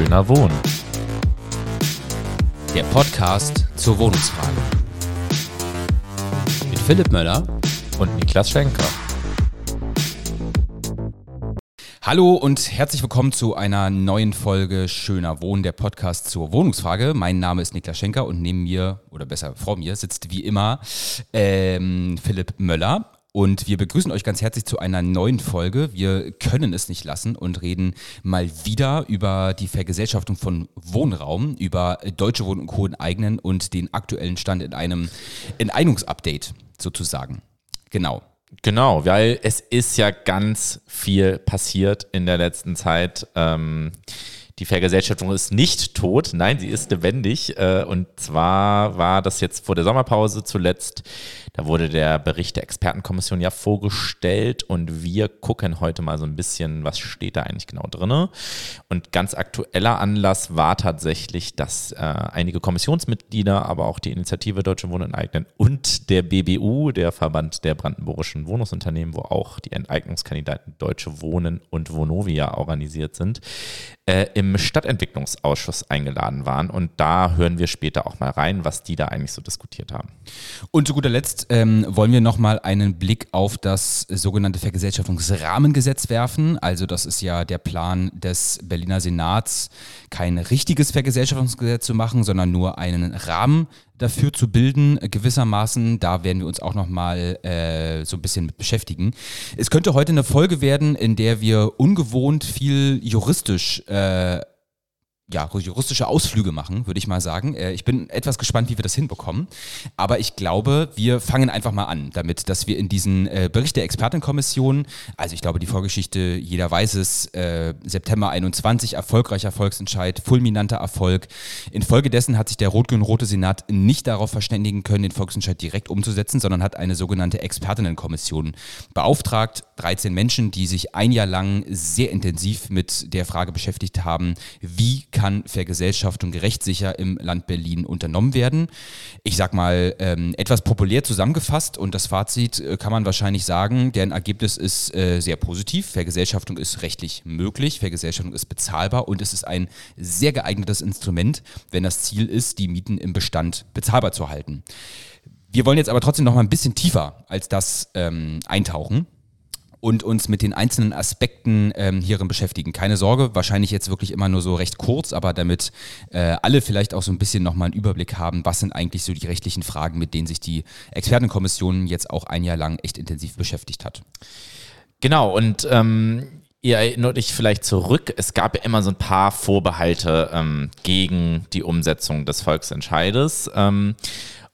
Schöner Wohnen. Der Podcast zur Wohnungsfrage. Mit Philipp Möller Und Niklas Schenker. Hallo und herzlich willkommen zu einer neuen Folge Schöner Wohnen, der Podcast zur Wohnungsfrage. Mein Name ist Niklas Schenker und neben mir, oder besser vor mir, sitzt wie immer ähm, Philipp Möller. Und wir begrüßen euch ganz herzlich zu einer neuen Folge. Wir können es nicht lassen und reden mal wieder über die Vergesellschaftung von Wohnraum, über Deutsche Wohnen und Co. enteignen und den aktuellen Stand in einem Enteignungsupdate sozusagen. Genau. Genau, weil es ist ja ganz viel passiert in der letzten Zeit. Ähm, die Vergesellschaftung ist nicht tot, nein, sie ist lebendig. Äh, und zwar war das jetzt vor der Sommerpause zuletzt. Da wurde der Bericht der Expertenkommission ja vorgestellt und wir gucken heute mal so ein bisschen, was steht da eigentlich genau drin. Und ganz aktueller Anlass war tatsächlich, dass äh, einige Kommissionsmitglieder, aber auch die Initiative Deutsche Wohnen enteignen und der BBU, der Verband der brandenburgischen Wohnungsunternehmen, wo auch die Enteignungskandidaten Deutsche Wohnen und Vonovia organisiert sind, äh, im Stadtentwicklungsausschuss eingeladen waren. Und da hören wir später auch mal rein, was die da eigentlich so diskutiert haben. Und zu guter Letzt ähm, wollen wir nochmal einen Blick auf das sogenannte Vergesellschaftungsrahmengesetz werfen. Also das ist ja der Plan des Berliner Senats, kein richtiges Vergesellschaftungsgesetz zu machen, sondern nur einen Rahmen dafür zu bilden, gewissermaßen. Da werden wir uns auch nochmal äh, so ein bisschen mit beschäftigen. Es könnte heute eine Folge werden, in der wir ungewohnt viel juristisch äh, ja, juristische Ausflüge machen, würde ich mal sagen. Äh, Ich bin etwas gespannt, wie wir das hinbekommen. Aber ich glaube, wir fangen einfach mal an, damit, dass wir in diesen äh, Bericht der Expertenkommission, also ich glaube, die Vorgeschichte, jeder weiß es, äh, September 21, erfolgreicher Volksentscheid, fulminanter Erfolg. Infolgedessen hat sich der rot-grün-rote Senat nicht darauf verständigen können, den Volksentscheid direkt umzusetzen, sondern hat eine sogenannte Expertinnenkommission beauftragt. 13 Menschen, die sich ein Jahr lang sehr intensiv mit der Frage beschäftigt haben, wie kann Vergesellschaftung rechtssicher im Land Berlin unternommen werden. Ich sag mal, ähm, etwas populär zusammengefasst und das Fazit äh, kann man wahrscheinlich sagen, deren Ergebnis ist äh, sehr positiv. Vergesellschaftung ist rechtlich möglich, Vergesellschaftung ist bezahlbar und es ist ein sehr geeignetes Instrument, wenn das Ziel ist, die Mieten im Bestand bezahlbar zu halten. Wir wollen jetzt aber trotzdem noch mal ein bisschen tiefer als das ähm, eintauchen und uns mit den einzelnen Aspekten ähm, hierin beschäftigen. Keine Sorge, wahrscheinlich jetzt wirklich immer nur so recht kurz, aber damit äh, alle vielleicht auch so ein bisschen nochmal einen Überblick haben, was sind eigentlich so die rechtlichen Fragen, mit denen sich die Expertenkommission jetzt auch ein Jahr lang echt intensiv beschäftigt hat. Genau, und ähm, ihr erinnert euch vielleicht zurück, es gab ja immer so ein paar Vorbehalte ähm, gegen die Umsetzung des Volksentscheides. Ähm,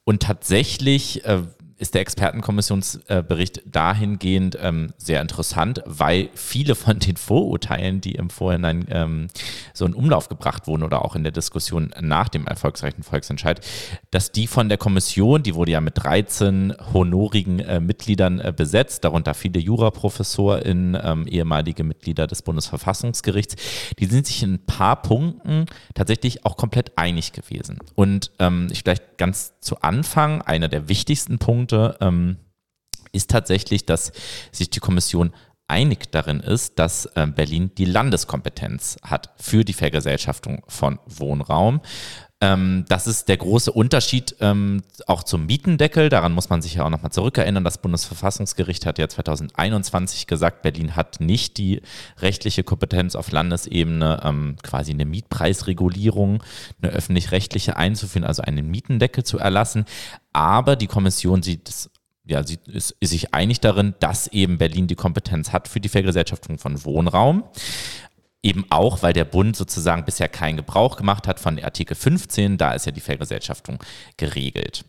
und tatsächlich äh, ist der Expertenkommissionsbericht dahingehend ähm, sehr interessant, weil viele von den Vorurteilen, die im Vorhinein ähm, so in Umlauf gebracht wurden oder auch in der Diskussion nach dem erfolgsreichen Volksentscheid, dass die von der Kommission, die wurde ja mit 13 honorigen äh, Mitgliedern äh, besetzt, darunter viele Juraprofessoren, ähm, ehemalige Mitglieder des Bundesverfassungsgerichts, die sind sich in ein paar Punkten tatsächlich auch komplett einig gewesen. Und ähm, ich vielleicht ganz zu Anfang, einer der wichtigsten Punkte, ähm, ist tatsächlich, dass sich die Kommission einig darin ist, dass äh, Berlin die Landeskompetenz hat für die Vergesellschaftung von Wohnraum. Ähm, das ist der große Unterschied ähm, auch zum Mietendeckel. Daran muss man sich ja auch nochmal zurückerinnern. Das Bundesverfassungsgericht hat ja 2021 gesagt, Berlin hat nicht die rechtliche Kompetenz auf Landesebene, ähm, quasi eine Mietpreisregulierung, eine öffentlich-rechtliche einzuführen, also einen Mietendeckel zu erlassen. Aber die Kommission sieht es ja, sie ist, ist sich einig darin, dass eben Berlin die Kompetenz hat für die Vergesellschaftung von Wohnraum. Eben auch, weil der Bund sozusagen bisher keinen Gebrauch gemacht hat von Artikel 15, da ist ja die Vergesellschaftung geregelt.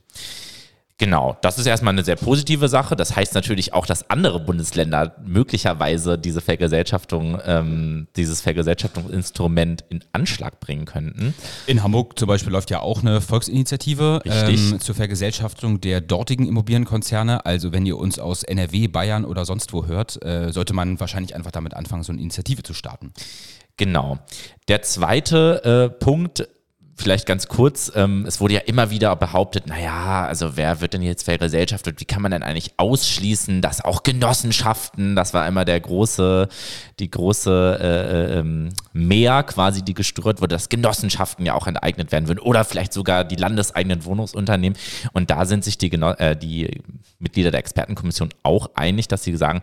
Genau, das ist erstmal eine sehr positive Sache. Das heißt natürlich auch, dass andere Bundesländer möglicherweise diese Vergesellschaftung, ähm, dieses Vergesellschaftungsinstrument in Anschlag bringen könnten. In Hamburg zum Beispiel läuft ja auch eine Volksinitiative ähm, zur Vergesellschaftung der dortigen Immobilienkonzerne. Also wenn ihr uns aus NRW, Bayern oder sonst wo hört, äh, sollte man wahrscheinlich einfach damit anfangen, so eine Initiative zu starten. Genau. Der zweite äh, Punkt, vielleicht ganz kurz, ähm, es wurde ja immer wieder behauptet, naja, also wer wird denn jetzt vergesellschaftet? Wie kann man denn eigentlich ausschließen, dass auch Genossenschaften, das war immer der große, die große äh, ähm, Mehr quasi, die gestört wurde, dass Genossenschaften ja auch enteignet werden würden oder vielleicht sogar die landeseigenen Wohnungsunternehmen. Und da sind sich die, Geno äh, die Mitglieder der Expertenkommission auch einig, dass sie sagen,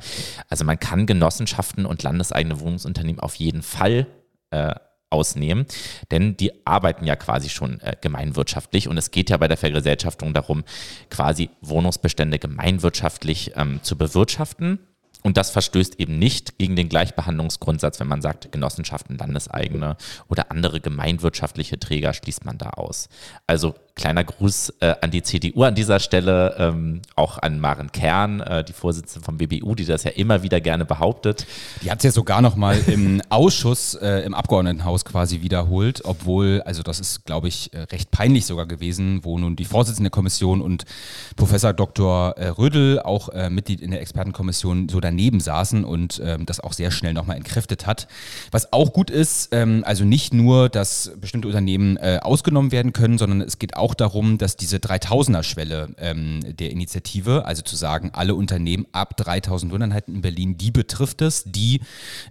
also man kann Genossenschaften und landeseigene Wohnungsunternehmen auf jeden Fall äh, ausnehmen, denn die arbeiten ja quasi schon äh, gemeinwirtschaftlich und es geht ja bei der Vergesellschaftung darum, quasi Wohnungsbestände gemeinwirtschaftlich ähm, zu bewirtschaften. Und das verstößt eben nicht gegen den Gleichbehandlungsgrundsatz, wenn man sagt, Genossenschaften, Landeseigene oder andere gemeinwirtschaftliche Träger schließt man da aus. Also kleiner Gruß äh, an die CDU an dieser Stelle, ähm, auch an Maren Kern, äh, die Vorsitzende vom BBU, die das ja immer wieder gerne behauptet. Die hat es ja sogar noch mal im Ausschuss, äh, im Abgeordnetenhaus quasi wiederholt, obwohl, also das ist, glaube ich, äh, recht peinlich sogar gewesen, wo nun die Vorsitzende der Kommission und Professor Dr. Äh, Rödel, auch äh, Mitglied in der Expertenkommission, so daneben saßen und ähm, das auch sehr schnell nochmal entkräftet hat. Was auch gut ist, ähm, also nicht nur, dass bestimmte Unternehmen ausgenommen werden können, sondern es geht auch auch darum, dass diese 3000er-Schwelle ähm, der Initiative, also zu sagen, alle Unternehmen ab 3000 Wohneinheiten in Berlin, die betrifft es, die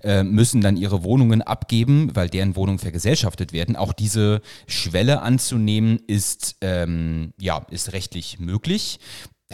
äh, müssen dann ihre Wohnungen abgeben, weil deren Wohnungen vergesellschaftet werden. Auch diese Schwelle anzunehmen ist, ähm, ja, ist rechtlich möglich.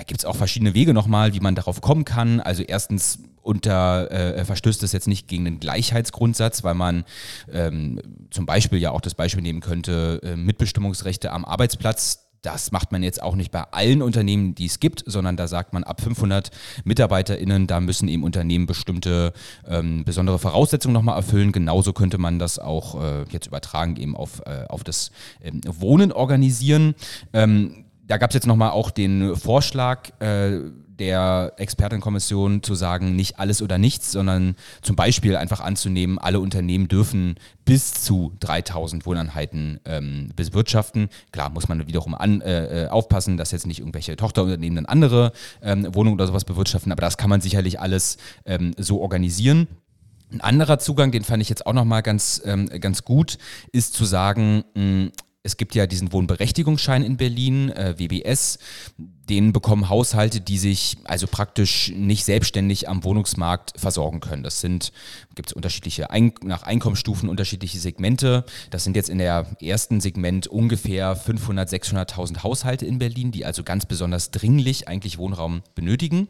Da gibt es auch verschiedene Wege nochmal, wie man darauf kommen kann. Also erstens unter äh, verstößt es jetzt nicht gegen den Gleichheitsgrundsatz, weil man ähm, zum Beispiel ja auch das Beispiel nehmen könnte, äh, Mitbestimmungsrechte am Arbeitsplatz. Das macht man jetzt auch nicht bei allen Unternehmen, die es gibt, sondern da sagt man, ab 500 MitarbeiterInnen, da müssen eben Unternehmen bestimmte ähm, besondere Voraussetzungen nochmal erfüllen. Genauso könnte man das auch äh, jetzt übertragen, eben auf, äh, auf das ähm, Wohnen organisieren. Ähm, da gab es jetzt nochmal auch den Vorschlag, äh, der Expertenkommission zu sagen, nicht alles oder nichts, sondern zum Beispiel einfach anzunehmen, alle Unternehmen dürfen bis zu 3000 Wohneinheiten ähm, bewirtschaften. Klar muss man wiederum an, äh, äh, aufpassen, dass jetzt nicht irgendwelche Tochterunternehmen dann andere ähm, Wohnungen oder sowas bewirtschaften, aber das kann man sicherlich alles ähm, so organisieren. Ein anderer Zugang, den fand ich jetzt auch nochmal ganz, ähm, ganz gut, ist zu sagen, mh, es gibt ja diesen Wohnberechtigungsschein in Berlin, äh, WBS, den bekommen Haushalte, die sich also praktisch nicht selbstständig am Wohnungsmarkt versorgen können. Das sind, gibt es unterschiedliche, Ein nach Einkommensstufen unterschiedliche Segmente. Das sind jetzt in der ersten Segment ungefähr 500, 600.000 Haushalte in Berlin, die also ganz besonders dringlich eigentlich Wohnraum benötigen.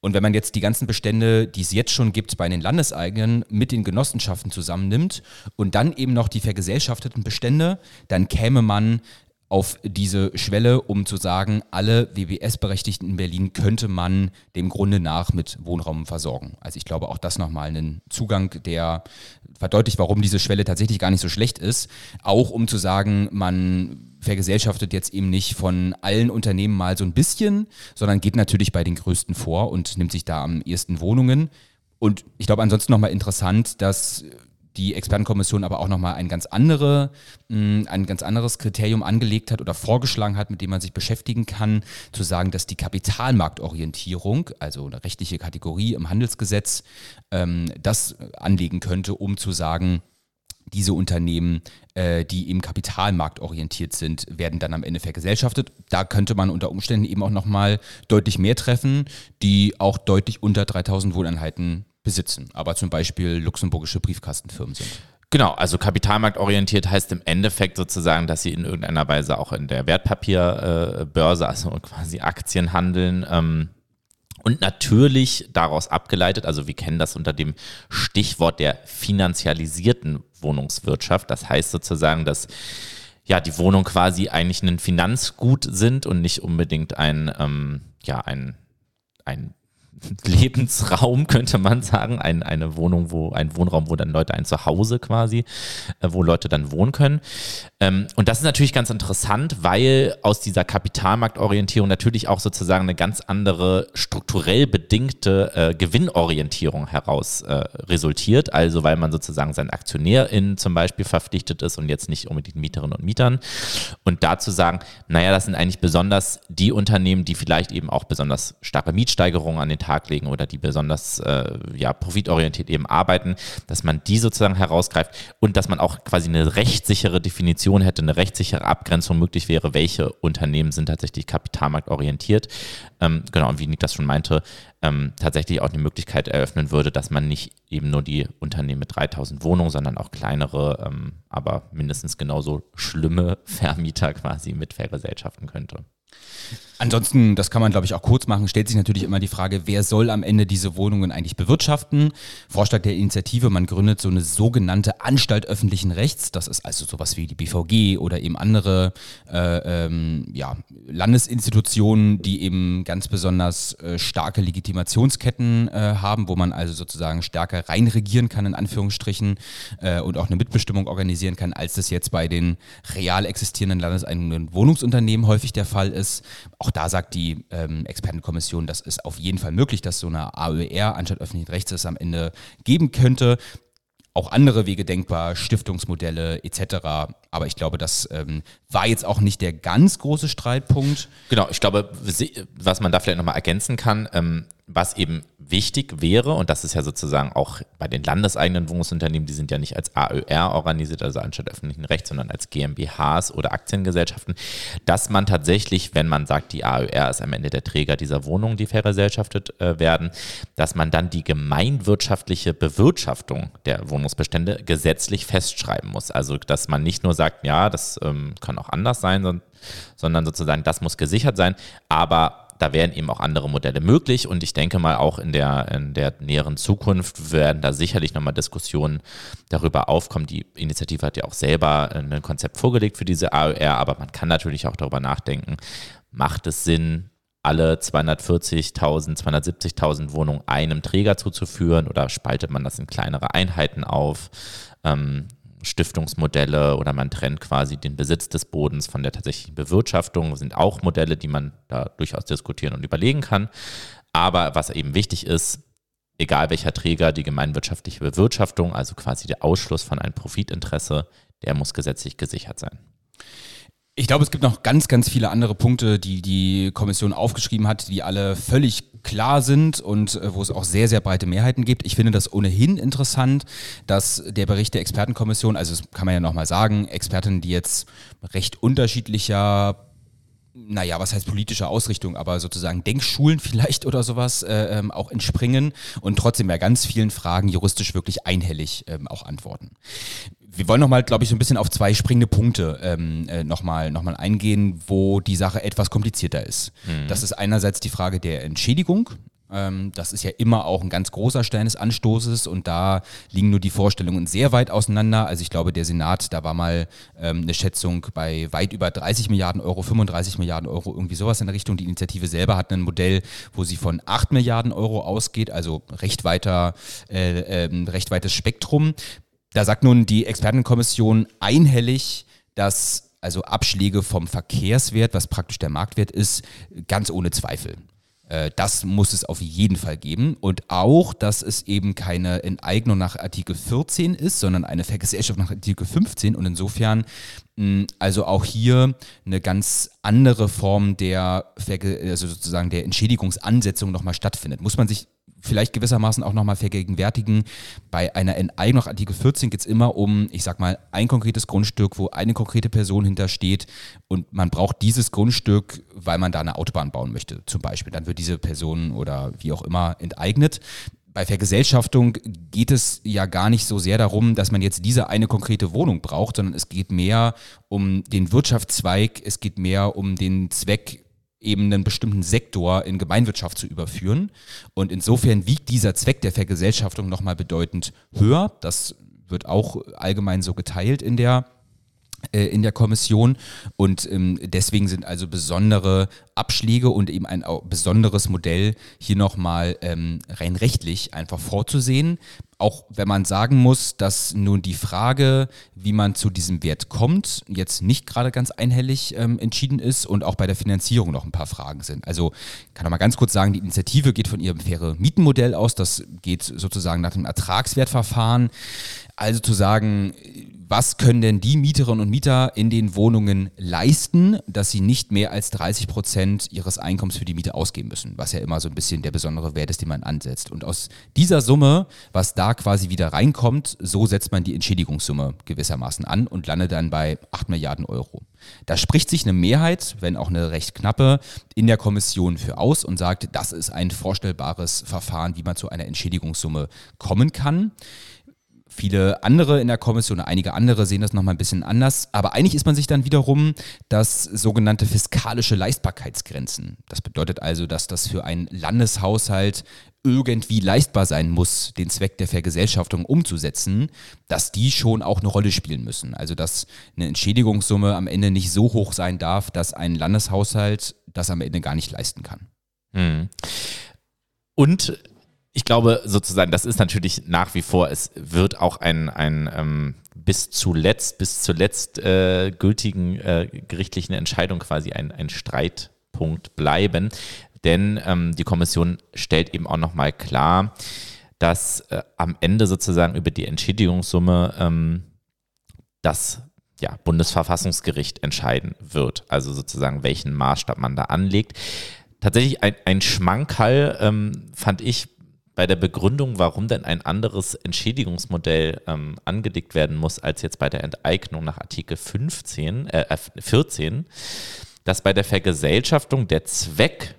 Und wenn man jetzt die ganzen Bestände, die es jetzt schon gibt bei den Landeseigenen, mit den Genossenschaften zusammennimmt und dann eben noch die vergesellschafteten Bestände, dann käme man auf diese Schwelle, um zu sagen, alle WBS-Berechtigten in Berlin könnte man dem Grunde nach mit Wohnraum versorgen. Also ich glaube auch das nochmal einen Zugang, der verdeutlicht, warum diese Schwelle tatsächlich gar nicht so schlecht ist. Auch um zu sagen, man vergesellschaftet jetzt eben nicht von allen Unternehmen mal so ein bisschen, sondern geht natürlich bei den größten vor und nimmt sich da am ehesten Wohnungen. Und ich glaube ansonsten nochmal interessant, dass die Expertenkommission aber auch nochmal ein ganz andere, mm, ein ganz anderes Kriterium angelegt hat oder vorgeschlagen hat, mit dem man sich beschäftigen kann, zu sagen, dass die Kapitalmarktorientierung, also eine rechtliche Kategorie im Handelsgesetz, ähm, das anlegen könnte, um zu sagen, diese Unternehmen, äh, die im Kapitalmarkt orientiert sind, werden dann am Ende vergesellschaftet. Da könnte man unter Umständen eben auch nochmal deutlich mehr treffen, die auch deutlich unter 3000 Wohneinheiten besitzen, aber zum Beispiel luxemburgische Briefkastenfirmen sind. Genau, also kapitalmarktorientiert heißt im Endeffekt sozusagen, dass sie in irgendeiner Weise auch in der Wertpapierbörse, also quasi Aktien handeln. Ähm, und natürlich daraus abgeleitet, also wir kennen das unter dem Stichwort der finanzialisierten Wohnungswirtschaft. Das heißt sozusagen, dass ja die Wohnungen quasi eigentlich ein Finanzgut sind und nicht unbedingt ein, ähm, ja, ein, ein Lebensraum, könnte man sagen. Ein, eine Wohnung, wo, ein Wohnraum, wo dann Leute ein Zuhause quasi, äh, wo Leute dann wohnen können. Ähm, und das ist natürlich ganz interessant, weil aus dieser Kapitalmarktorientierung natürlich auch sozusagen eine ganz andere strukturell bedingte äh, Gewinnorientierung heraus äh, resultiert. Also weil man sozusagen seinen AktionärInnen zum Beispiel verpflichtet ist und jetzt nicht unbedingt Mieterinnen und Mietern. Und dazu sagen, naja, das sind eigentlich besonders die Unternehmen, die vielleicht eben auch besonders starke Mietsteigerungen an den Tag legen oder die besonders äh, ja, profitorientiert eben arbeiten, dass man die sozusagen herausgreift und dass man auch quasi eine rechtssichere Definition hätte, eine rechtssichere Abgrenzung möglich wäre, welche Unternehmen sind tatsächlich kapitalmarktorientiert. Ähm, genau, und wie Nick das schon meinte, ähm, tatsächlich auch die Möglichkeit eröffnen würde, dass man nicht eben nur die Unternehmen mit 3000 Wohnungen, sondern auch kleinere, ähm, aber mindestens genauso schlimme Vermieter quasi mit vergesellschaften könnte. Ansonsten, das kann man glaube ich auch kurz machen, stellt sich natürlich immer die Frage, wer soll am Ende diese Wohnungen eigentlich bewirtschaften? Vorschlag der Initiative, man gründet so eine sogenannte Anstalt öffentlichen Rechts, das ist also sowas wie die BVG oder eben andere äh, ähm, ja, Landesinstitutionen, die eben ganz besonders äh, starke Legitimationsketten äh, haben, wo man also sozusagen stärker reinregieren kann, in Anführungsstrichen, äh, und auch eine Mitbestimmung organisieren kann, als das jetzt bei den real existierenden landeseigenen Wohnungsunternehmen häufig der Fall ist. Auch da sagt die ähm, Expertenkommission, das ist auf jeden Fall möglich, dass so eine AÖR anstatt öffentlichen Rechts es am Ende geben könnte auch andere Wege denkbar, Stiftungsmodelle etc. Aber ich glaube, das ähm, war jetzt auch nicht der ganz große Streitpunkt. Genau, ich glaube, was man da vielleicht nochmal ergänzen kann, ähm, was eben wichtig wäre, und das ist ja sozusagen auch bei den landeseigenen Wohnungsunternehmen, die sind ja nicht als AÖR organisiert, also anstatt öffentlichen Rechts, sondern als GmbHs oder Aktiengesellschaften, dass man tatsächlich, wenn man sagt, die AÖR ist am Ende der Träger dieser Wohnungen, die vergesellschaftet äh, werden, dass man dann die gemeinwirtschaftliche Bewirtschaftung der Wohnungsbestände gesetzlich festschreiben muss. Also, dass man nicht nur sagt, ja, das ähm, kann auch anders sein, sondern sozusagen, das muss gesichert sein, aber da wären eben auch andere Modelle möglich und ich denke mal auch in der, in der näheren Zukunft werden da sicherlich nochmal Diskussionen darüber aufkommen. Die Initiative hat ja auch selber ein Konzept vorgelegt für diese AOR, aber man kann natürlich auch darüber nachdenken, macht es Sinn, alle 240.000, 270.000 Wohnungen einem Träger zuzuführen oder spaltet man das in kleinere Einheiten auf? Ähm, Stiftungsmodelle oder man trennt quasi den Besitz des Bodens von der tatsächlichen Bewirtschaftung. Sind auch Modelle, die man da durchaus diskutieren und überlegen kann. Aber was eben wichtig ist, egal welcher Träger, die gemeinwirtschaftliche Bewirtschaftung, also quasi der Ausschluss von einem Profitinteresse, der muss gesetzlich gesichert sein. Ich glaube, es gibt noch ganz, ganz viele andere Punkte, die die Kommission aufgeschrieben hat, die alle völlig klar sind und äh, wo es auch sehr, sehr breite Mehrheiten gibt. Ich finde das ohnehin interessant, dass der Bericht der Expertenkommission, also das kann man ja nochmal sagen, Experten, die jetzt recht unterschiedlicher naja, was heißt politische Ausrichtung, aber sozusagen Denkschulen vielleicht oder sowas äh, ähm, auch entspringen und trotzdem bei ganz vielen Fragen juristisch wirklich einhellig ähm, auch antworten wir wollen nochmal, glaube ich, so ein bisschen auf zwei springende Punkte ähm, äh, nochmal noch mal eingehen, wo die Sache etwas komplizierter ist. Mhm. Das ist einerseits die Frage der Entschädigung. Ähm, das ist ja immer auch ein ganz großer Stein des Anstoßes und da liegen nur die Vorstellungen sehr weit auseinander. Also ich glaube, der Senat, da war mal ähm, eine Schätzung bei weit über 30 Milliarden Euro, 35 Milliarden Euro, irgendwie sowas in der Richtung. Die Initiative selber hat ein Modell, wo sie von 8 Milliarden Euro ausgeht, also recht weiter, äh, äh, recht weites Spektrum. Da sagt nun die Expertenkommission einhellig, dass also Abschläge vom Verkehrswert, was praktisch der Marktwert ist, ganz ohne Zweifel. Äh, das muss es auf jeden Fall geben. Und auch, dass es eben keine Enteignung nach Artikel 14 ist, sondern eine Vergesellschaft nach Artikel 15. Und insofern also auch hier eine ganz andere Form der, also sozusagen der Entschädigungsansetzung nochmal stattfindet. Muss man sich vielleicht gewissermaßen auch nochmal vergegenwärtigen. Bei einer Enteignung nach Artikel 14 geht es immer um, ich sag mal, ein konkretes Grundstück, wo eine konkrete Person hintersteht und man braucht dieses Grundstück, weil man da eine Autobahn bauen möchte, zum Beispiel. Dann wird diese Person oder wie auch immer enteignet bei Vergesellschaftung geht es ja gar nicht so sehr darum, dass man jetzt diese eine konkrete Wohnung braucht, sondern es geht mehr um den Wirtschaftszweig, es geht mehr um den Zweck, eben einen bestimmten Sektor in Gemeinwirtschaft zu überführen. Und insofern wiegt dieser Zweck der Vergesellschaftung nochmal bedeutend höher. Das wird auch allgemein so geteilt in der äh, in der Kommission und ähm, deswegen sind also besondere Abschläge und eben ein besonderes Modell hier nochmal ähm, rein rechtlich einfach vorzusehen. Auch wenn man sagen muss, dass nun die Frage, wie man zu diesem Wert kommt, jetzt nicht gerade ganz einhellig ähm, entschieden ist und auch bei der Finanzierung noch ein paar Fragen sind. Also kann ich mal ganz kurz sagen, die Initiative geht von ihrem faire Mietenmodell aus. Das geht sozusagen nach dem Ertragswertverfahren. Also zu sagen, was können denn die Mieterinnen und Mieter in den Wohnungen leisten, dass sie nicht mehr als 30 Prozent ihres Einkommens für die Miete ausgeben müssen, was ja immer so ein bisschen der besondere Wert ist, den man ansetzt. Und aus dieser Summe, was da quasi wieder reinkommt, so setzt man die Entschädigungssumme gewissermaßen an und landet dann bei 8 Milliarden Euro. Da spricht sich eine Mehrheit, wenn auch eine recht knappe, in der Kommission für aus und sagt, das ist ein vorstellbares Verfahren, wie man zu einer Entschädigungssumme kommen kann. Viele andere in der Kommission, einige andere sehen das nochmal ein bisschen anders. Aber einig ist man sich dann wiederum, dass sogenannte fiskalische Leistbarkeitsgrenzen, das bedeutet also, dass das für einen Landeshaushalt irgendwie leistbar sein muss, den Zweck der Vergesellschaftung umzusetzen, dass die schon auch eine Rolle spielen müssen. Also dass eine Entschädigungssumme am Ende nicht so hoch sein darf, dass ein Landeshaushalt das am Ende gar nicht leisten kann. Hm. Und ich glaube sozusagen, das ist natürlich nach wie vor, es wird auch ein, ein ähm, bis zuletzt, bis zuletzt äh, gültigen äh, gerichtlichen Entscheidung quasi ein, ein Streitpunkt bleiben. Denn ähm, die Kommission stellt eben auch nochmal klar, dass äh, am Ende sozusagen über die Entschädigungssumme ähm, das ja, Bundesverfassungsgericht entscheiden wird. Also sozusagen, welchen Maßstab man da anlegt. Tatsächlich ein, ein Schmankerl ähm, fand ich bei der Begründung, warum denn ein anderes Entschädigungsmodell ähm, angelegt werden muss, als jetzt bei der Enteignung nach Artikel 15, äh, 14, dass bei der Vergesellschaftung der Zweck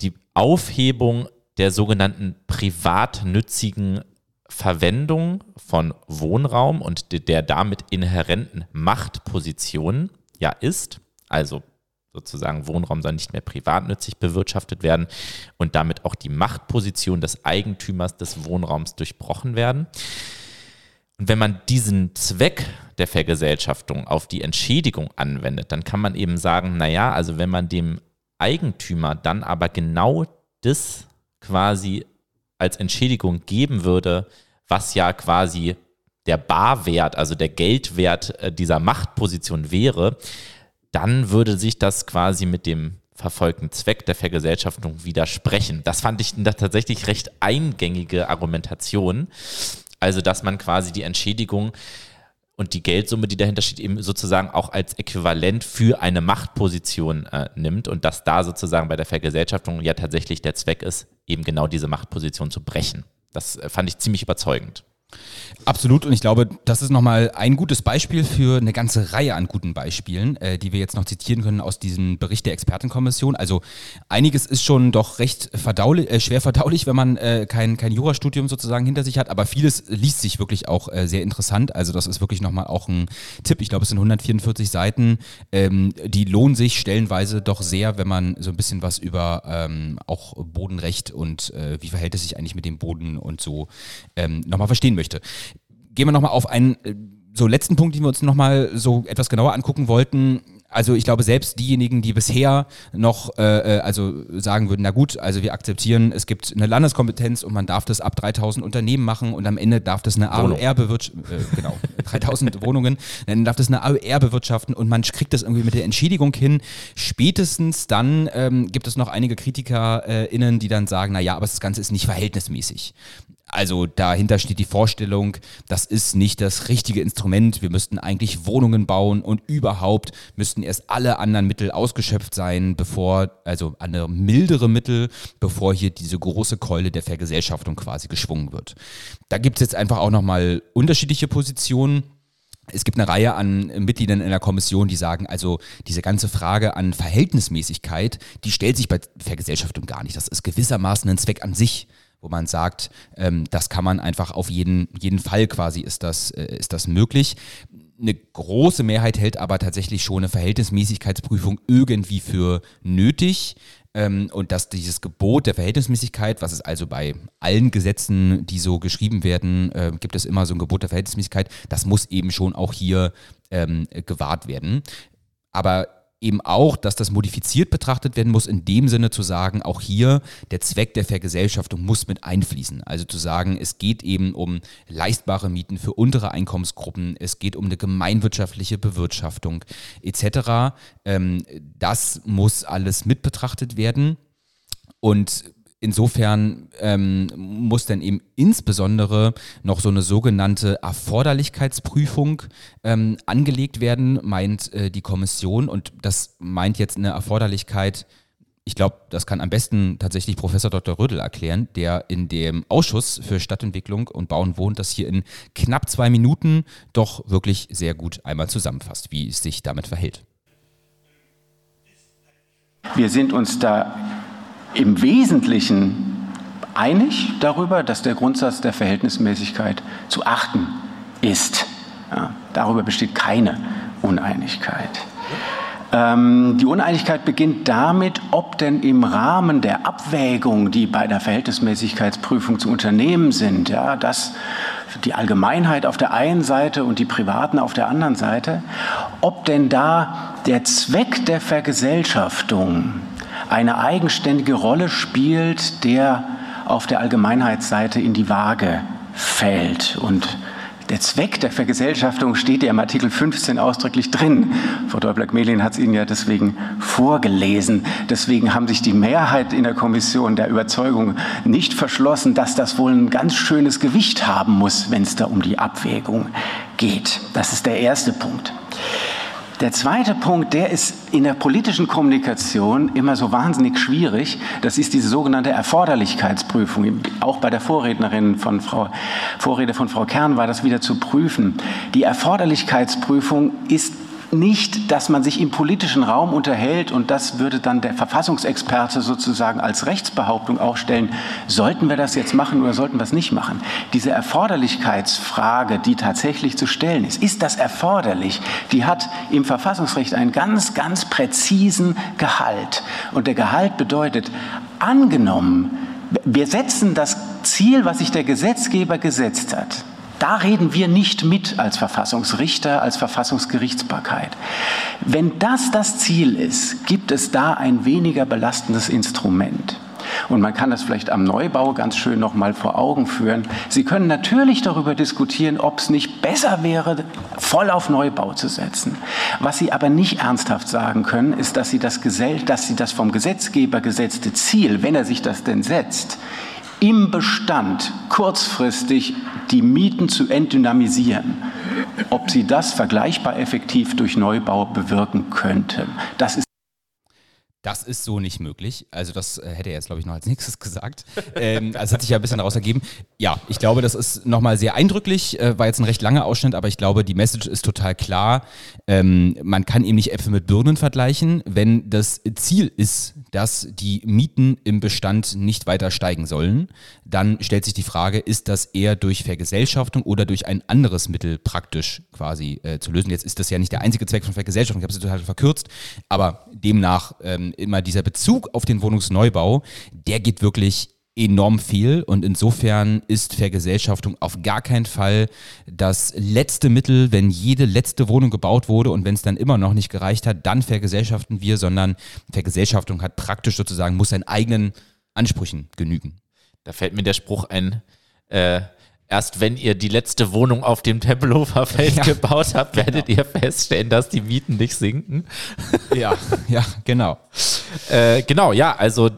die Aufhebung der sogenannten privatnützigen Verwendung von Wohnraum und der damit inhärenten Machtposition ja ist. Also sozusagen Wohnraum soll nicht mehr privatnützig bewirtschaftet werden und damit auch die Machtposition des Eigentümers des Wohnraums durchbrochen werden. Und wenn man diesen Zweck der Vergesellschaftung auf die Entschädigung anwendet, dann kann man eben sagen, naja, also wenn man dem Eigentümer dann aber genau das quasi als Entschädigung geben würde, was ja quasi der Barwert, also der Geldwert äh, dieser Machtposition wäre, dann würde sich das quasi mit dem verfolgten Zweck der Vergesellschaftung widersprechen. Das fand ich tatsächlich recht eingängige Argumentation. Also, dass man quasi die Entschädigung und die Geldsumme, die dahinter steht, eben sozusagen auch als Äquivalent für eine Machtposition äh, nimmt und dass da sozusagen bei der Vergesellschaftung ja tatsächlich der Zweck ist, eben genau diese Machtposition zu brechen. Das äh, fand ich ziemlich überzeugend. Absolut und ich glaube, das ist nochmal ein gutes Beispiel für eine ganze Reihe an guten Beispielen, äh, die wir jetzt noch zitieren können aus diesem Bericht der Expertenkommission. Also einiges ist schon doch recht verdaulich, äh, schwer verdaulich, wenn man äh, kein, kein Jurastudium sozusagen hinter sich hat, aber vieles liest sich wirklich auch äh, sehr interessant. Also das ist wirklich nochmal auch ein Tipp. Ich glaube, es sind 144 Seiten, ähm, die lohnen sich stellenweise doch sehr, wenn man so ein bisschen was über ähm, auch Bodenrecht und äh, wie verhält es sich eigentlich mit dem Boden und so ähm, nochmal verstehen möchte. Gehen wir nochmal auf einen äh, so letzten Punkt, den wir uns nochmal so etwas genauer angucken wollten. Also ich glaube, selbst diejenigen, die bisher noch äh, äh also sagen würden, na gut, also wir akzeptieren, es gibt eine Landeskompetenz und man darf das ab 3000 Unternehmen machen und am Ende darf das eine AOR bewirtschaften, äh, genau, 3000 Wohnungen, dann darf das eine AOR bewirtschaften und man kriegt das irgendwie mit der Entschädigung hin. Spätestens dann ähm, gibt es noch einige KritikerInnen, äh, die dann sagen, na ja, aber das Ganze ist nicht verhältnismäßig. Also dahinter steht die Vorstellung, das ist nicht das richtige Instrument. Wir müssten eigentlich Wohnungen bauen und überhaupt müssten erst alle anderen Mittel ausgeschöpft sein, bevor, also andere mildere Mittel, bevor hier diese große Keule der Vergesellschaftung quasi geschwungen wird. Da gibt es jetzt einfach auch nochmal unterschiedliche Positionen. Es gibt eine Reihe an Mitgliedern in der Kommission, die sagen, also diese ganze Frage an Verhältnismäßigkeit, die stellt sich bei Vergesellschaftung gar nicht. Das ist gewissermaßen ein Zweck an sich wo man sagt, ähm, das kann man einfach auf jeden, jeden Fall quasi ist das, äh, ist das möglich. Eine große Mehrheit hält aber tatsächlich schon eine Verhältnismäßigkeitsprüfung irgendwie für nötig. Ähm, und dass dieses Gebot der Verhältnismäßigkeit, was es also bei allen Gesetzen, die so geschrieben werden, äh, gibt es immer so ein Gebot der Verhältnismäßigkeit, das muss eben schon auch hier ähm, gewahrt werden. Aber eben auch, dass das modifiziert betrachtet werden muss, in dem Sinne zu sagen, auch hier der Zweck der Vergesellschaftung muss mit einfließen. Also zu sagen, es geht eben um leistbare Mieten für untere Einkommensgruppen, es geht um eine gemeinwirtschaftliche Bewirtschaftung etc. Ähm, das muss alles mit betrachtet werden. Und insofern ähm, muss dann eben insbesondere noch so eine sogenannte Erforderlichkeitsprüfung ähm, angelegt werden, meint äh, die Kommission. Und das meint jetzt eine Erforderlichkeit, ich glaube, das kann am besten tatsächlich Professor Dr. Rödel erklären, der in dem Ausschuss für Stadtentwicklung und Bauen wohnt, das hier in knapp zwei Minuten doch wirklich sehr gut einmal zusammenfasst, wie es sich damit verhält. Wir sind uns da im Wesentlichen einig darüber, dass der Grundsatz der Verhältnismäßigkeit zu achten ist. Ja, darüber besteht keine Uneinigkeit. Ähm, die Uneinigkeit beginnt damit, ob denn im Rahmen der Abwägung, die bei der Verhältnismäßigkeitsprüfung zu unternehmen sind, ja, dass die Allgemeinheit auf der einen Seite und die Privaten auf der anderen Seite, ob denn da der Zweck der Vergesellschaftung eine eigenständige Rolle spielt, der auf der Allgemeinheitsseite in die Waage fällt. Und der Zweck der Vergesellschaftung steht ja im Artikel 15 ausdrücklich drin. Frau Däubler-Gmelin hat es Ihnen ja deswegen vorgelesen. Deswegen haben sich die Mehrheit in der Kommission der Überzeugung nicht verschlossen, dass das wohl ein ganz schönes Gewicht haben muss, wenn es da um die Abwägung geht. Das ist der erste Punkt. Der zweite Punkt, der ist in der politischen Kommunikation immer so wahnsinnig schwierig. Das ist diese sogenannte Erforderlichkeitsprüfung. Auch bei der Vorrednerin von Frau, Vorrede von Frau Kern war das wieder zu prüfen. Die Erforderlichkeitsprüfung ist nicht, dass man sich im politischen Raum unterhält und das würde dann der Verfassungsexperte sozusagen als Rechtsbehauptung auch stellen, sollten wir das jetzt machen oder sollten wir es nicht machen? Diese Erforderlichkeitsfrage, die tatsächlich zu stellen ist, ist das erforderlich? Die hat im Verfassungsrecht einen ganz, ganz präzisen Gehalt. Und der Gehalt bedeutet, angenommen, wir setzen das Ziel, was sich der Gesetzgeber gesetzt hat, da reden wir nicht mit als Verfassungsrichter, als Verfassungsgerichtsbarkeit. Wenn das das Ziel ist, gibt es da ein weniger belastendes Instrument. Und man kann das vielleicht am Neubau ganz schön noch mal vor Augen führen. Sie können natürlich darüber diskutieren, ob es nicht besser wäre, voll auf Neubau zu setzen. Was Sie aber nicht ernsthaft sagen können, ist, dass Sie das, dass Sie das vom Gesetzgeber gesetzte Ziel, wenn er sich das denn setzt, im Bestand kurzfristig die Mieten zu entdynamisieren, ob sie das vergleichbar effektiv durch Neubau bewirken könnten. Das ist das ist so nicht möglich. Also das äh, hätte er jetzt, glaube ich, noch als nächstes gesagt. Ähm, also hat sich ja ein bisschen daraus ergeben. Ja, ich glaube, das ist nochmal sehr eindrücklich. Äh, war jetzt ein recht langer Ausschnitt, aber ich glaube, die Message ist total klar. Ähm, man kann eben nicht Äpfel mit Birnen vergleichen. Wenn das Ziel ist, dass die Mieten im Bestand nicht weiter steigen sollen, dann stellt sich die Frage, ist das eher durch Vergesellschaftung oder durch ein anderes Mittel praktisch quasi äh, zu lösen? Jetzt ist das ja nicht der einzige Zweck von Vergesellschaftung, ich habe es total verkürzt, aber demnach ähm, immer dieser Bezug auf den Wohnungsneubau, der geht wirklich enorm viel und insofern ist Vergesellschaftung auf gar keinen Fall das letzte Mittel, wenn jede letzte Wohnung gebaut wurde und wenn es dann immer noch nicht gereicht hat, dann vergesellschaften wir, sondern Vergesellschaftung hat praktisch sozusagen, muss seinen eigenen Ansprüchen genügen. Da fällt mir der Spruch ein, äh, erst wenn ihr die letzte Wohnung auf dem Tempelhofer Feld ja, gebaut habt, werdet genau. ihr feststellen, dass die Mieten nicht sinken. Ja, ja, genau. äh, genau, ja, also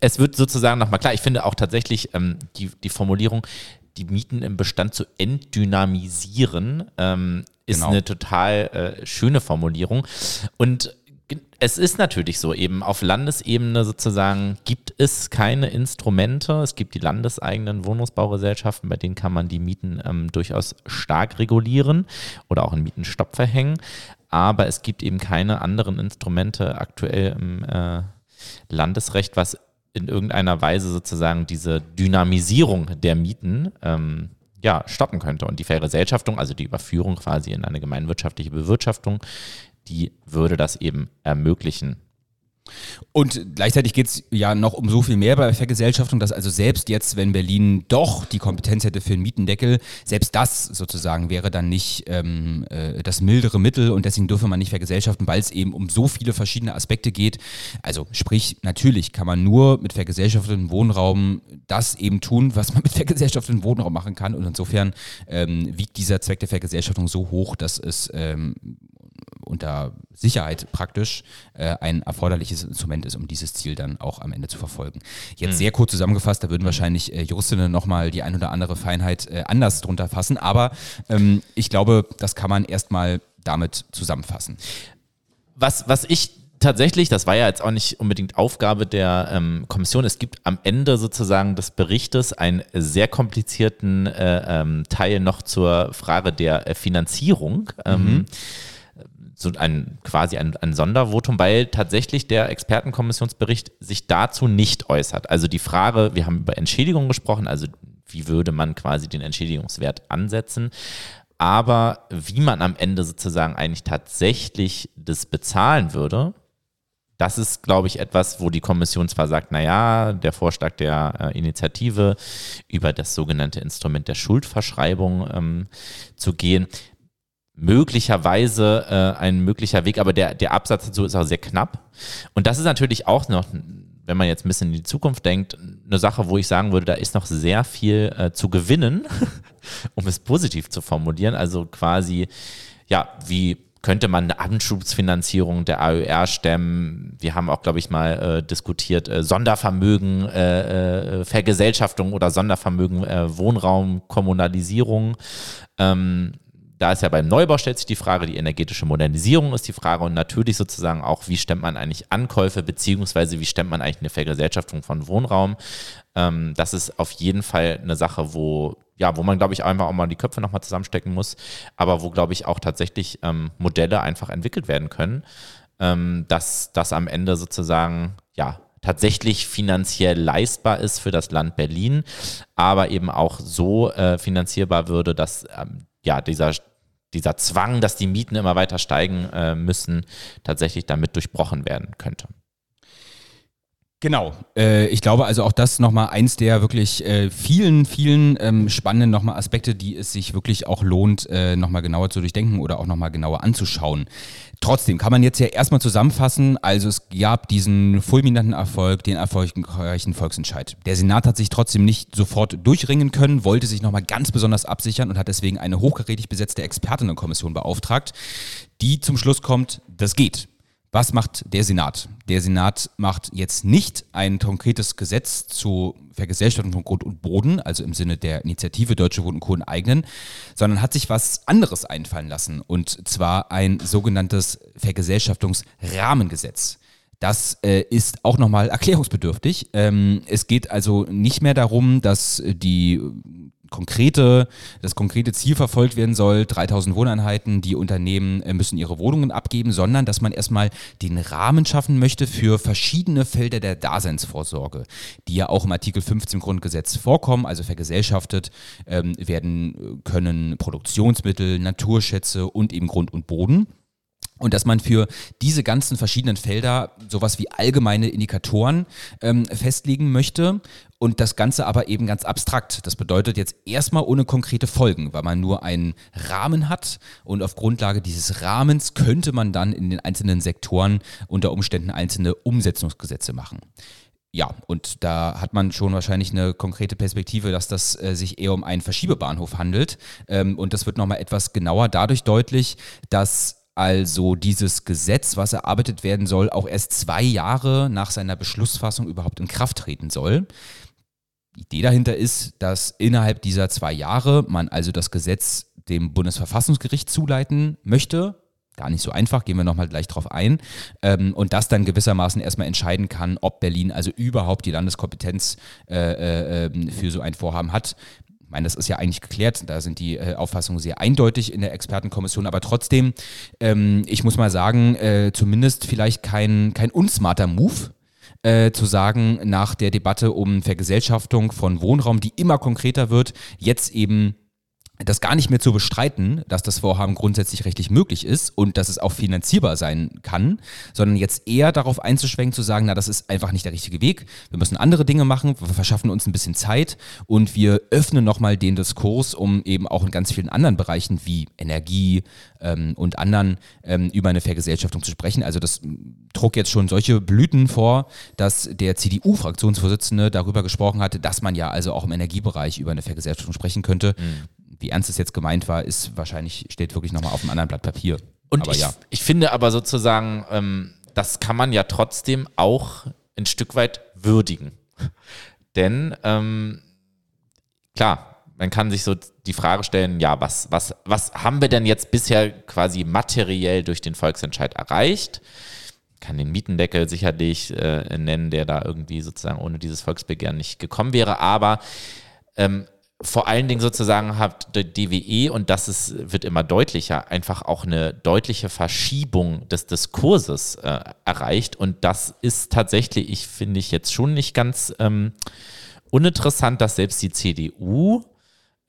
es wird sozusagen nochmal klar, ich finde auch tatsächlich ähm, die, die Formulierung, die Mieten im Bestand zu entdynamisieren, ähm, ist genau. eine total äh, schöne Formulierung. Und es ist natürlich so, eben auf Landesebene sozusagen gibt es keine Instrumente. Es gibt die landeseigenen Wohnungsbaugesellschaften, bei denen kann man die Mieten ähm, durchaus stark regulieren oder auch einen Mietenstopp verhängen. Aber es gibt eben keine anderen Instrumente aktuell im äh, Landesrecht, was in irgendeiner Weise sozusagen diese Dynamisierung der Mieten ähm, ja, stoppen könnte. Und die Vergesellschaftung, also die Überführung quasi in eine gemeinwirtschaftliche Bewirtschaftung, die würde das eben ermöglichen. Und gleichzeitig geht es ja noch um so viel mehr bei Vergesellschaftung, dass also selbst jetzt, wenn Berlin doch die Kompetenz hätte für einen Mietendeckel, selbst das sozusagen wäre dann nicht ähm, äh, das mildere Mittel und deswegen dürfe man nicht vergesellschaften, weil es eben um so viele verschiedene Aspekte geht. Also sprich, natürlich kann man nur mit vergesellschafteten Wohnraum das eben tun, was man mit vergesellschafteten Wohnraum machen kann und insofern ähm, wiegt dieser Zweck der Vergesellschaftung so hoch, dass es ähm, unter Sicherheit praktisch äh, ein erforderliches Instrument ist, um dieses Ziel dann auch am Ende zu verfolgen. Jetzt mhm. sehr kurz zusammengefasst, da würden wahrscheinlich äh, Juristinnen nochmal die ein oder andere Feinheit äh, anders drunter fassen, aber ähm, ich glaube, das kann man erstmal damit zusammenfassen. Was, was ich tatsächlich, das war ja jetzt auch nicht unbedingt Aufgabe der ähm, Kommission, es gibt am Ende sozusagen des Berichtes einen sehr komplizierten äh, ähm, Teil noch zur Frage der äh, Finanzierung. Ähm, mhm. So ein quasi ein, ein Sondervotum, weil tatsächlich der Expertenkommissionsbericht sich dazu nicht äußert. Also die Frage, wir haben über Entschädigung gesprochen, also wie würde man quasi den Entschädigungswert ansetzen aber wie man am Ende sozusagen eigentlich tatsächlich das bezahlen würde, das ist, glaube ich, etwas, wo die Kommission zwar sagt, naja, der Vorschlag der äh, Initiative über das sogenannte Instrument der Schuldverschreibung ähm, zu gehen, möglicherweise äh, ein möglicher Weg, aber der, der Absatz dazu ist auch sehr knapp. Und das ist natürlich auch noch, wenn man jetzt ein bisschen in die Zukunft denkt, eine Sache, wo ich sagen würde, da ist noch sehr viel äh, zu gewinnen, um es positiv zu formulieren. Also quasi, ja, wie könnte man eine Anschubsfinanzierung der AÖR stemmen. Wir haben auch, glaube ich, mal äh, diskutiert, äh, Sondervermögen, äh, äh Vergesellschaftung oder Sondervermögen, äh, Wohnraum, Kommunalisierung. Ähm, da ist ja beim Neubau stellt sich die Frage, die energetische Modernisierung ist die Frage und natürlich sozusagen auch, wie stemmt man eigentlich Ankäufe, beziehungsweise wie stemmt man eigentlich eine Vergesellschaftung von Wohnraum. Ähm, das ist auf jeden Fall eine Sache, wo, ja, wo man, glaube ich, einfach auch mal die Köpfe nochmal zusammenstecken muss, aber wo, glaube ich, auch tatsächlich ähm, Modelle einfach entwickelt werden können, ähm, dass das am Ende sozusagen, ja, tatsächlich finanziell leistbar ist für das Land Berlin, aber eben auch so äh, finanzierbar würde, dass ähm, ja, dieser dieser Zwang, dass die Mieten immer weiter steigen äh, müssen, tatsächlich damit durchbrochen werden könnte. Genau. Äh, ich glaube also auch das nochmal eins der wirklich äh, vielen, vielen ähm, spannenden nochmal Aspekte, die es sich wirklich auch lohnt, äh, nochmal genauer zu durchdenken oder auch nochmal genauer anzuschauen. Trotzdem kann man jetzt ja erstmal zusammenfassen, also es gab diesen fulminanten Erfolg, den erfolgreichen Volksentscheid. Der Senat hat sich trotzdem nicht sofort durchringen können, wollte sich nochmal ganz besonders absichern und hat deswegen eine hochkarätig besetzte Expertinnenkommission beauftragt, die zum Schluss kommt, das geht. Was macht der Senat? Der Senat macht jetzt nicht ein konkretes Gesetz zur Vergesellschaftung von Grund und Boden, also im Sinne der Initiative Deutsche Wohnen Co. eignen, sondern hat sich was anderes einfallen lassen und zwar ein sogenanntes Vergesellschaftungsrahmengesetz. Das äh, ist auch nochmal erklärungsbedürftig. Ähm, es geht also nicht mehr darum, dass die konkrete, das konkrete Ziel verfolgt werden soll, 3000 Wohneinheiten, die Unternehmen äh, müssen ihre Wohnungen abgeben, sondern dass man erstmal den Rahmen schaffen möchte für verschiedene Felder der Daseinsvorsorge, die ja auch im Artikel 15 Grundgesetz vorkommen, also vergesellschaftet ähm, werden können Produktionsmittel, Naturschätze und eben Grund und Boden. Und dass man für diese ganzen verschiedenen Felder sowas wie allgemeine Indikatoren ähm, festlegen möchte und das Ganze aber eben ganz abstrakt. Das bedeutet jetzt erstmal ohne konkrete Folgen, weil man nur einen Rahmen hat und auf Grundlage dieses Rahmens könnte man dann in den einzelnen Sektoren unter Umständen einzelne Umsetzungsgesetze machen. Ja, und da hat man schon wahrscheinlich eine konkrete Perspektive, dass das äh, sich eher um einen Verschiebebahnhof handelt. Ähm, und das wird nochmal etwas genauer dadurch deutlich, dass also dieses Gesetz, was erarbeitet werden soll, auch erst zwei Jahre nach seiner Beschlussfassung überhaupt in Kraft treten soll. Die Idee dahinter ist, dass innerhalb dieser zwei Jahre man also das Gesetz dem Bundesverfassungsgericht zuleiten möchte. Gar nicht so einfach, gehen wir nochmal gleich drauf ein. Ähm, und das dann gewissermaßen erstmal entscheiden kann, ob Berlin also überhaupt die Landeskompetenz äh, äh, ähm, für so ein Vorhaben hat. Ich meine, das ist ja eigentlich geklärt, da sind die äh, Auffassungen sehr eindeutig in der Expertenkommission, aber trotzdem, ähm, ich muss mal sagen, äh, zumindest vielleicht kein, kein unsmarter Move, äh, zu sagen, nach der Debatte um Vergesellschaftung von Wohnraum, die immer konkreter wird, jetzt eben das gar nicht mehr zu bestreiten, dass das Vorhaben grundsätzlich rechtlich möglich ist und dass es auch finanzierbar sein kann, sondern jetzt eher darauf einzuschwenken, zu sagen, na, das ist einfach nicht der richtige Weg. Wir müssen andere Dinge machen, wir verschaffen uns ein bisschen Zeit und wir öffnen nochmal den Diskurs, um eben auch in ganz vielen anderen Bereichen wie Energie ähm, und anderen ähm, über eine Vergesellschaftung zu sprechen. Also das trug jetzt schon solche Blüten vor, dass der CDU-Fraktionsvorsitzende darüber gesprochen hatte, dass man ja also auch im Energiebereich über eine Vergesellschaftung sprechen könnte. Mhm wie ernst es jetzt gemeint war, ist wahrscheinlich, steht wirklich nochmal auf einem anderen Blatt Papier. Und aber ich, ja. ich finde aber sozusagen, ähm, das kann man ja trotzdem auch ein Stück weit würdigen. Denn ähm, klar, man kann sich so die Frage stellen, ja, was, was, was haben wir denn jetzt bisher quasi materiell durch den Volksentscheid erreicht? kann den Mietendeckel sicherlich äh, nennen, der da irgendwie sozusagen ohne dieses Volksbegehren nicht gekommen wäre. Aber ähm, vor allen Dingen sozusagen hat der DWE, und das ist, wird immer deutlicher, einfach auch eine deutliche Verschiebung des Diskurses äh, erreicht. Und das ist tatsächlich, ich finde ich jetzt schon nicht ganz ähm, uninteressant, dass selbst die CDU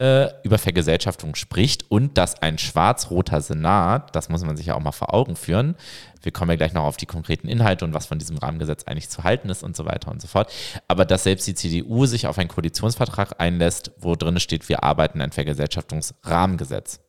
äh, über Vergesellschaftung spricht und dass ein schwarz-roter Senat, das muss man sich ja auch mal vor Augen führen, wir kommen ja gleich noch auf die konkreten Inhalte und was von diesem Rahmengesetz eigentlich zu halten ist und so weiter und so fort. Aber dass selbst die CDU sich auf einen Koalitionsvertrag einlässt, wo drin steht, wir arbeiten ein Vergesellschaftungsrahmengesetz.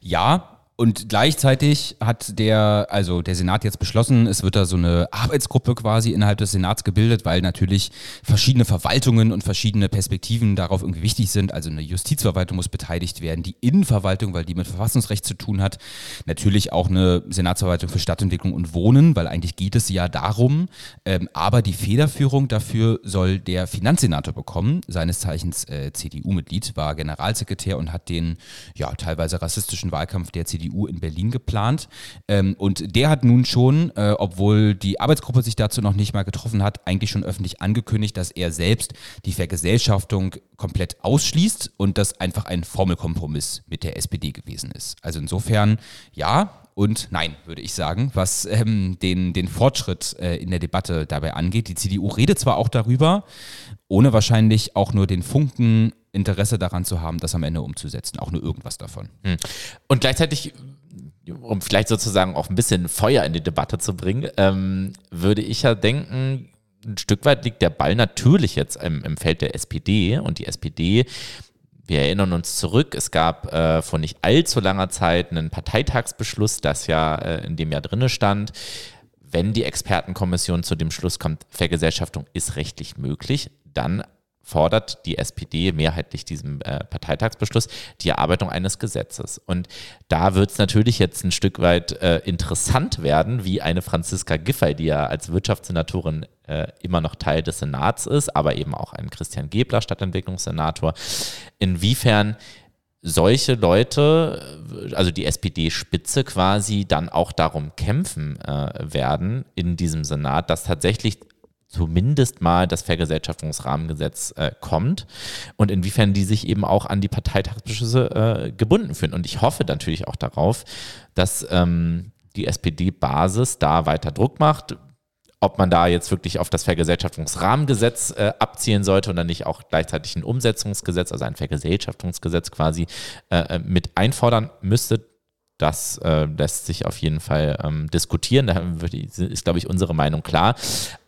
Ja, und gleichzeitig hat der, also der Senat jetzt beschlossen, es wird da so eine Arbeitsgruppe quasi innerhalb des Senats gebildet, weil natürlich verschiedene Verwaltungen und verschiedene Perspektiven darauf irgendwie wichtig sind. Also eine Justizverwaltung muss beteiligt werden, die Innenverwaltung, weil die mit Verfassungsrecht zu tun hat. Natürlich auch eine Senatsverwaltung für Stadtentwicklung und Wohnen, weil eigentlich geht es ja darum. Ähm, aber die Federführung dafür soll der Finanzsenator bekommen, seines Zeichens äh, CDU-Mitglied, war Generalsekretär und hat den ja teilweise rassistischen Wahlkampf der CDU CDU in Berlin geplant. Ähm, und der hat nun schon, äh, obwohl die Arbeitsgruppe sich dazu noch nicht mal getroffen hat, eigentlich schon öffentlich angekündigt, dass er selbst die Vergesellschaftung komplett ausschließt und das einfach ein Formelkompromiss mit der SPD gewesen ist. Also insofern ja, und nein, würde ich sagen, was ähm, den, den Fortschritt äh, in der Debatte dabei angeht. Die CDU redet zwar auch darüber, ohne wahrscheinlich auch nur den Funken Interesse daran zu haben, das am Ende umzusetzen. Auch nur irgendwas davon. Hm. Und gleichzeitig, um vielleicht sozusagen auch ein bisschen Feuer in die Debatte zu bringen, ähm, würde ich ja denken, ein Stück weit liegt der Ball natürlich jetzt im, im Feld der SPD und die SPD wir erinnern uns zurück, es gab äh, vor nicht allzu langer Zeit einen Parteitagsbeschluss, das ja äh, in dem Jahr drinne stand. Wenn die Expertenkommission zu dem Schluss kommt, Vergesellschaftung ist rechtlich möglich, dann fordert die SPD mehrheitlich diesem äh, Parteitagsbeschluss die Erarbeitung eines Gesetzes. Und da wird es natürlich jetzt ein Stück weit äh, interessant werden, wie eine Franziska Giffey, die ja als Wirtschaftssenatorin äh, immer noch Teil des Senats ist, aber eben auch ein Christian Gebler, Stadtentwicklungssenator, inwiefern solche Leute, also die SPD-Spitze quasi, dann auch darum kämpfen äh, werden in diesem Senat, dass tatsächlich zumindest mal das Vergesellschaftungsrahmengesetz äh, kommt und inwiefern die sich eben auch an die Parteitagsbeschlüsse äh, gebunden fühlen. Und ich hoffe natürlich auch darauf, dass ähm, die SPD-Basis da weiter Druck macht. Ob man da jetzt wirklich auf das Vergesellschaftungsrahmengesetz äh, abzielen sollte oder nicht auch gleichzeitig ein Umsetzungsgesetz, also ein Vergesellschaftungsgesetz quasi äh, äh, mit einfordern müsste, das äh, lässt sich auf jeden Fall ähm, diskutieren. Da ist, glaube ich, unsere Meinung klar.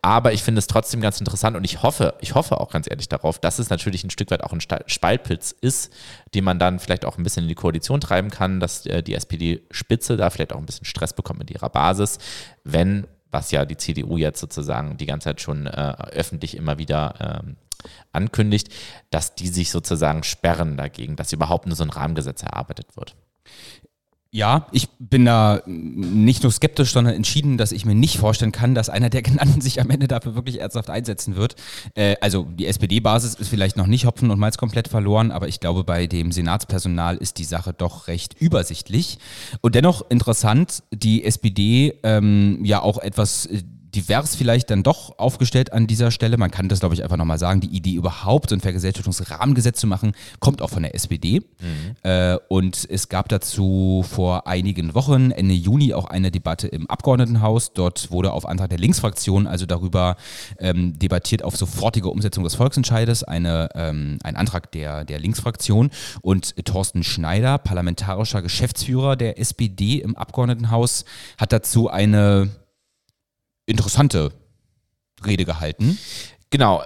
Aber ich finde es trotzdem ganz interessant und ich hoffe, ich hoffe auch ganz ehrlich darauf, dass es natürlich ein Stück weit auch ein Spaltpilz ist, den man dann vielleicht auch ein bisschen in die Koalition treiben kann, dass äh, die SPD-Spitze da vielleicht auch ein bisschen Stress bekommt mit ihrer Basis, wenn, was ja die CDU jetzt sozusagen die ganze Zeit schon äh, öffentlich immer wieder ähm, ankündigt, dass die sich sozusagen sperren dagegen, dass überhaupt nur so ein Rahmengesetz erarbeitet wird. Ja, ich bin da nicht nur skeptisch, sondern entschieden, dass ich mir nicht vorstellen kann, dass einer der genannten sich am Ende dafür wirklich ernsthaft einsetzen wird. Äh, also die SPD-Basis ist vielleicht noch nicht Hopfen und Malz komplett verloren, aber ich glaube, bei dem Senatspersonal ist die Sache doch recht übersichtlich. Und dennoch interessant, die SPD ähm, ja auch etwas äh, divers vielleicht dann doch aufgestellt an dieser Stelle. Man kann das, glaube ich, einfach nochmal sagen. Die Idee überhaupt, so ein Vergesellschaftungsrahmengesetz zu machen, kommt auch von der SPD. Mhm. Äh, und es gab dazu vor einigen Wochen, Ende Juni, auch eine Debatte im Abgeordnetenhaus. Dort wurde auf Antrag der Linksfraktion also darüber ähm, debattiert auf sofortige Umsetzung des Volksentscheides, eine, ähm, ein Antrag der, der Linksfraktion. Und Thorsten Schneider, parlamentarischer Geschäftsführer der SPD im Abgeordnetenhaus, hat dazu eine interessante Rede gehalten. Genau.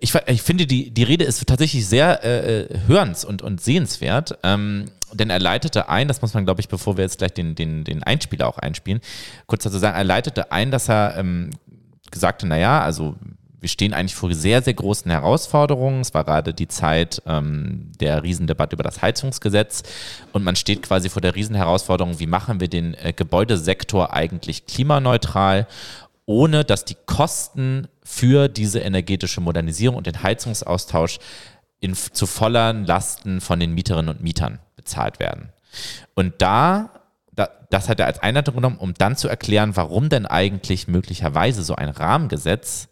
Ich, ich finde, die, die Rede ist tatsächlich sehr äh, äh, hörens- und, und sehenswert, ähm, denn er leitete ein, das muss man, glaube ich, bevor wir jetzt gleich den, den, den Einspieler auch einspielen, kurz dazu sagen, er leitete ein, dass er ähm, gesagt hat, naja, also wir stehen eigentlich vor sehr, sehr großen Herausforderungen. Es war gerade die Zeit ähm, der Riesendebatte über das Heizungsgesetz und man steht quasi vor der Riesenherausforderung, wie machen wir den äh, Gebäudesektor eigentlich klimaneutral, ohne dass die Kosten für diese energetische Modernisierung und den Heizungsaustausch in, zu volleren Lasten von den Mieterinnen und Mietern bezahlt werden. Und da das hat er als Einleitung genommen, um dann zu erklären, warum denn eigentlich möglicherweise so ein Rahmengesetz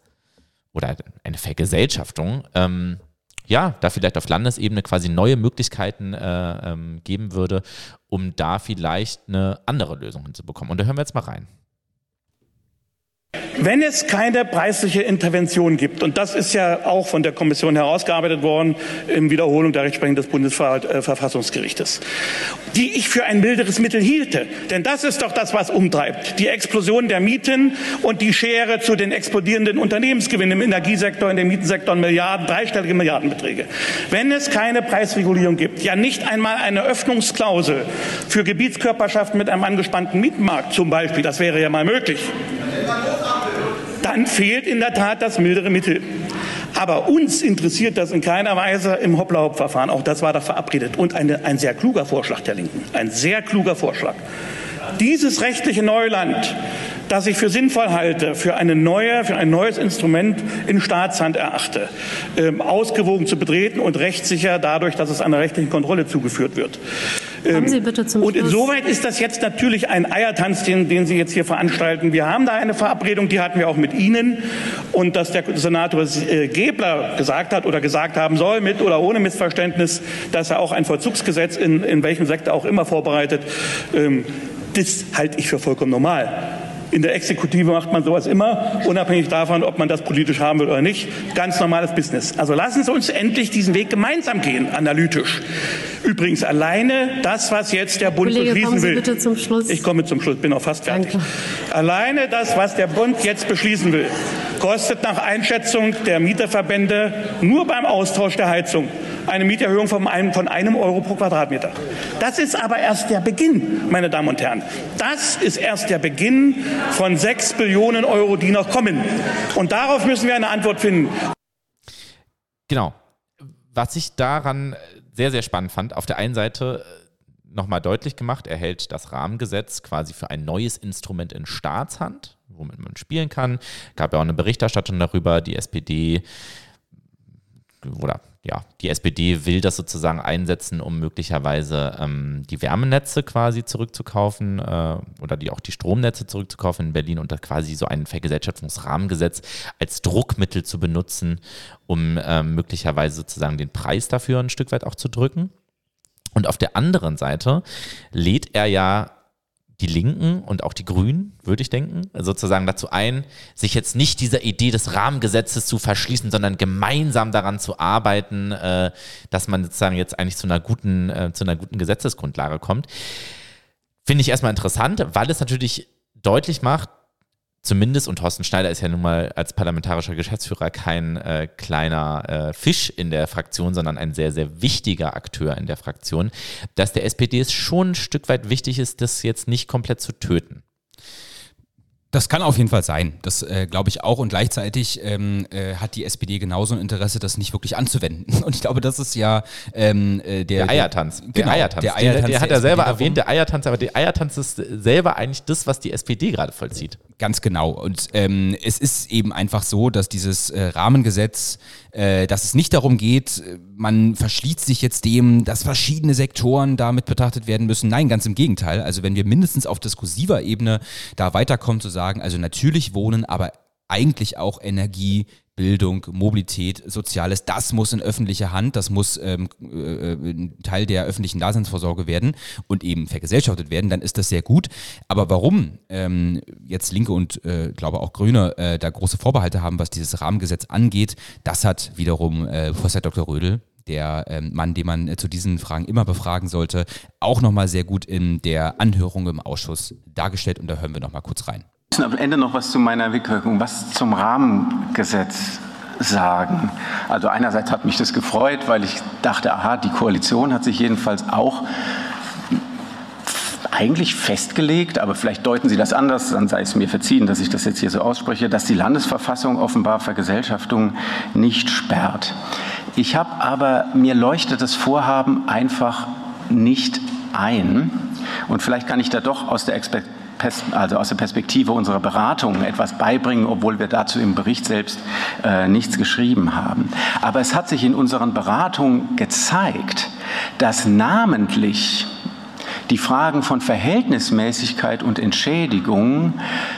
oder eine Vergesellschaftung, ähm, ja, da vielleicht auf Landesebene quasi neue Möglichkeiten äh, ähm, geben würde, um da vielleicht eine andere Lösung hinzubekommen. Und da hören wir jetzt mal rein. Wenn es keine preisliche Intervention gibt, und das ist ja auch von der Kommission herausgearbeitet worden, in Wiederholung der Rechtsprechung des Bundesverfassungsgerichtes, die ich für ein milderes Mittel hielte, denn das ist doch das, was umtreibt, die Explosion der Mieten und die Schere zu den explodierenden Unternehmensgewinnen im Energiesektor, in dem Mietensektor Milliarden, dreistellige Milliardenbeträge. Wenn es keine Preisregulierung gibt, ja nicht einmal eine Öffnungsklausel für Gebietskörperschaften mit einem angespannten Mietenmarkt zum Beispiel, das wäre ja mal möglich, dann fehlt in der Tat das mildere Mittel. Aber uns interessiert das in keiner Weise im Hoppla-Hopp-Verfahren. Auch das war da verabredet. Und eine, ein sehr kluger Vorschlag der Linken. Ein sehr kluger Vorschlag. Dieses rechtliche Neuland, das ich für sinnvoll halte, für, eine neue, für ein neues Instrument in Staatshand erachte, ähm, ausgewogen zu betreten und rechtssicher dadurch, dass es einer rechtlichen Kontrolle zugeführt wird. Kommen Sie bitte zum und insoweit ist das jetzt natürlich ein Eiertanz, den, den Sie jetzt hier veranstalten. Wir haben da eine Verabredung, die hatten wir auch mit Ihnen. Und dass der Senator äh, Gebler gesagt hat oder gesagt haben soll, mit oder ohne Missverständnis, dass er auch ein Vollzugsgesetz in, in welchem Sektor auch immer vorbereitet, ähm, das halte ich für vollkommen normal. In der Exekutive macht man sowas immer, unabhängig davon, ob man das politisch haben will oder nicht. Ganz normales Business. Also lassen Sie uns endlich diesen Weg gemeinsam gehen, analytisch. Übrigens alleine das, was jetzt der Bund Kollege, beschließen will. bitte zum Schluss. Ich komme zum Schluss, bin auch fast fertig. Danke. Alleine das, was der Bund jetzt beschließen will, kostet nach Einschätzung der Mieterverbände nur beim Austausch der Heizung eine Mieterhöhung von einem, von einem Euro pro Quadratmeter. Das ist aber erst der Beginn, meine Damen und Herren. Das ist erst der Beginn von sechs Billionen Euro, die noch kommen. Und darauf müssen wir eine Antwort finden. Genau. Was ich daran sehr, sehr spannend fand, auf der einen Seite nochmal deutlich gemacht, er hält das Rahmengesetz quasi für ein neues Instrument in Staatshand, womit man spielen kann. Gab ja auch eine Berichterstattung darüber, die SPD oder ja, die SPD will das sozusagen einsetzen, um möglicherweise ähm, die Wärmenetze quasi zurückzukaufen äh, oder die, auch die Stromnetze zurückzukaufen in Berlin und da quasi so ein Vergesellschaftungsrahmengesetz als Druckmittel zu benutzen, um äh, möglicherweise sozusagen den Preis dafür ein Stück weit auch zu drücken. Und auf der anderen Seite lädt er ja die Linken und auch die Grünen, würde ich denken, sozusagen dazu ein, sich jetzt nicht dieser Idee des Rahmengesetzes zu verschließen, sondern gemeinsam daran zu arbeiten, äh, dass man sozusagen jetzt eigentlich zu einer guten, äh, zu einer guten Gesetzesgrundlage kommt. Finde ich erstmal interessant, weil es natürlich deutlich macht, zumindest, und Thorsten Schneider ist ja nun mal als parlamentarischer Geschäftsführer kein äh, kleiner äh, Fisch in der Fraktion, sondern ein sehr, sehr wichtiger Akteur in der Fraktion, dass der SPD es schon ein Stück weit wichtig ist, das jetzt nicht komplett zu töten. Das kann auf jeden Fall sein. Das äh, glaube ich auch. Und gleichzeitig ähm, äh, hat die SPD genauso ein Interesse, das nicht wirklich anzuwenden. Und ich glaube, das ist ja ähm, äh, der, der Eiertanz. Der, genau, Eiertanz. Der, Eiertanz der, der hat der er selber SPD erwähnt, der Eiertanz, aber der Eiertanz ist selber eigentlich das, was die SPD gerade vollzieht. Ganz genau. Und ähm, es ist eben einfach so, dass dieses äh, Rahmengesetz, äh, dass es nicht darum geht, man verschließt sich jetzt dem, dass verschiedene Sektoren damit betrachtet werden müssen. Nein, ganz im Gegenteil. Also wenn wir mindestens auf diskursiver Ebene da weiterkommen zu sagen, also natürlich Wohnen, aber eigentlich auch Energie, Bildung, Mobilität, Soziales, das muss in öffentlicher Hand, das muss ähm, äh, Teil der öffentlichen Daseinsvorsorge werden und eben vergesellschaftet werden, dann ist das sehr gut. Aber warum ähm, jetzt Linke und äh, glaube auch Grüne äh, da große Vorbehalte haben, was dieses Rahmengesetz angeht, das hat wiederum äh, Professor Dr. Rödel der ähm, Mann, den man äh, zu diesen Fragen immer befragen sollte, auch nochmal sehr gut in der Anhörung im Ausschuss dargestellt und da hören wir nochmal kurz rein am Ende noch was zu meiner Wegwirkung, was zum Rahmengesetz sagen. Also einerseits hat mich das gefreut, weil ich dachte, aha, die Koalition hat sich jedenfalls auch eigentlich festgelegt, aber vielleicht deuten Sie das anders, dann sei es mir verziehen, dass ich das jetzt hier so ausspreche, dass die Landesverfassung offenbar Vergesellschaftung nicht sperrt. Ich habe aber, mir leuchtet das Vorhaben einfach nicht ein. Und vielleicht kann ich da doch aus der Expertise also aus der Perspektive unserer Beratung etwas beibringen, obwohl wir dazu im Bericht selbst äh, nichts geschrieben haben. Aber es hat sich in unseren Beratungen gezeigt, dass namentlich die Fragen von Verhältnismäßigkeit und Entschädigung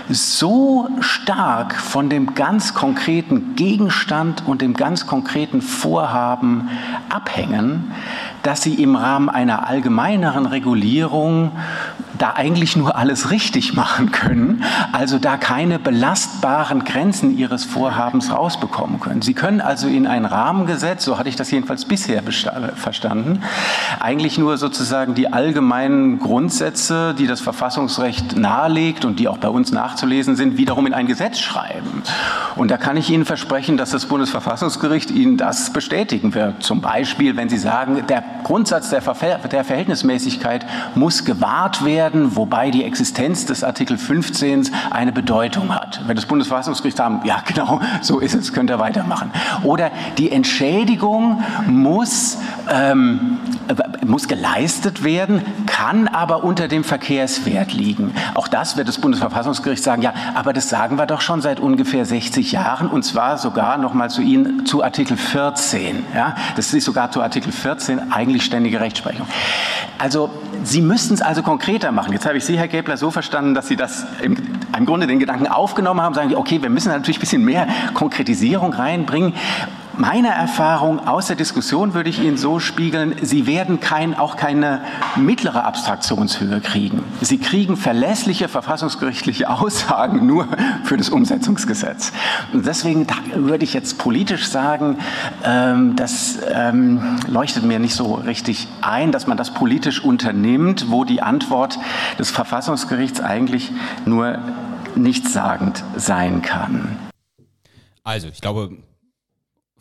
so stark von dem ganz konkreten Gegenstand und dem ganz konkreten Vorhaben abhängen, dass sie im Rahmen einer allgemeineren Regulierung da eigentlich nur alles richtig machen können, also da keine belastbaren Grenzen ihres Vorhabens rausbekommen können. Sie können also in ein Rahmengesetz, so hatte ich das jedenfalls bisher verstanden, eigentlich nur sozusagen die allgemeinen Grundsätze, die das Verfassungsrecht nahelegt und die auch bei uns nachzulesen sind, wiederum in ein Gesetz schreiben. Und da kann ich Ihnen versprechen, dass das Bundesverfassungsgericht Ihnen das bestätigen wird. Zum Beispiel, wenn Sie sagen, der Grundsatz der, Ver der Verhältnismäßigkeit muss gewahrt werden, wobei die Existenz des Artikel 15 eine Bedeutung hat. Wenn das Bundesverfassungsgericht sagen, ja genau, so ist es, könnt ihr weitermachen. Oder die Entschädigung muss, ähm, muss geleistet werden, kann aber unter dem Verkehrswert liegen. Auch das wird das Bundesverfassungsgericht sagen, ja, aber das sagen wir doch schon seit ungefähr 60 Jahren und zwar sogar nochmal zu Ihnen zu Artikel 14. Ja? Das ist sogar zu Artikel 14 eigentlich ständige Rechtsprechung. Also Sie müssten es also konkreter machen. Jetzt habe ich Sie, Herr Gäbler, so verstanden, dass Sie das im, im Grunde den Gedanken aufgenommen haben, sagen, okay, wir müssen natürlich ein bisschen mehr Konkretisierung reinbringen meiner Erfahrung aus der Diskussion würde ich Ihnen so spiegeln, Sie werden kein, auch keine mittlere Abstraktionshöhe kriegen. Sie kriegen verlässliche verfassungsgerichtliche Aussagen nur für das Umsetzungsgesetz. Und deswegen würde ich jetzt politisch sagen, ähm, das ähm, leuchtet mir nicht so richtig ein, dass man das politisch unternimmt, wo die Antwort des Verfassungsgerichts eigentlich nur nichtssagend sein kann. Also, ich glaube,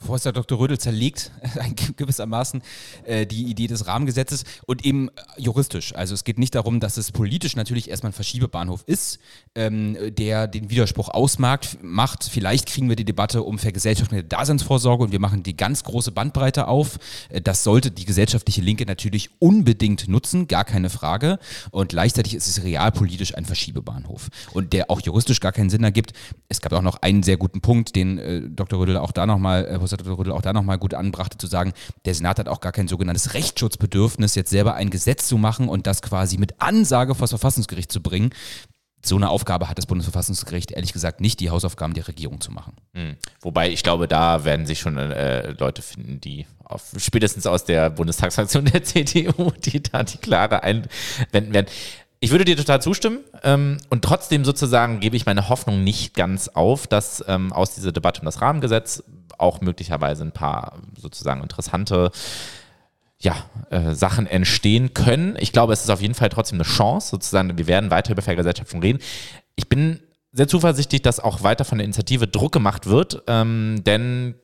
Professor Dr. Rödel zerlegt gewissermaßen äh, die Idee des Rahmengesetzes und eben juristisch. Also es geht nicht darum, dass es politisch natürlich erstmal ein Verschiebebahnhof ist, ähm, der den Widerspruch ausmacht. Macht. Vielleicht kriegen wir die Debatte um vergesellschaftete Daseinsvorsorge und wir machen die ganz große Bandbreite auf. Äh, das sollte die gesellschaftliche Linke natürlich unbedingt nutzen, gar keine Frage. Und gleichzeitig ist es realpolitisch ein Verschiebebahnhof und der auch juristisch gar keinen Sinn ergibt. Es gab auch noch einen sehr guten Punkt, den äh, Dr. Rödel auch da nochmal äh, Professor Rüttel auch da nochmal gut anbrachte, zu sagen, der Senat hat auch gar kein sogenanntes Rechtsschutzbedürfnis, jetzt selber ein Gesetz zu machen und das quasi mit Ansage vor das Verfassungsgericht zu bringen. So eine Aufgabe hat das Bundesverfassungsgericht ehrlich gesagt nicht, die Hausaufgaben der Regierung zu machen. Hm. Wobei ich glaube, da werden sich schon äh, Leute finden, die auf, spätestens aus der Bundestagsfraktion der CDU, die da die klare einwenden werden. Ich würde dir total zustimmen ähm, und trotzdem sozusagen gebe ich meine Hoffnung nicht ganz auf, dass ähm, aus dieser Debatte um das Rahmengesetz auch möglicherweise ein paar sozusagen interessante ja, äh, Sachen entstehen können. Ich glaube, es ist auf jeden Fall trotzdem eine Chance, sozusagen, wir werden weiter über Vergesellschaftung reden. Ich bin sehr zuversichtlich, dass auch weiter von der Initiative Druck gemacht wird, ähm, denn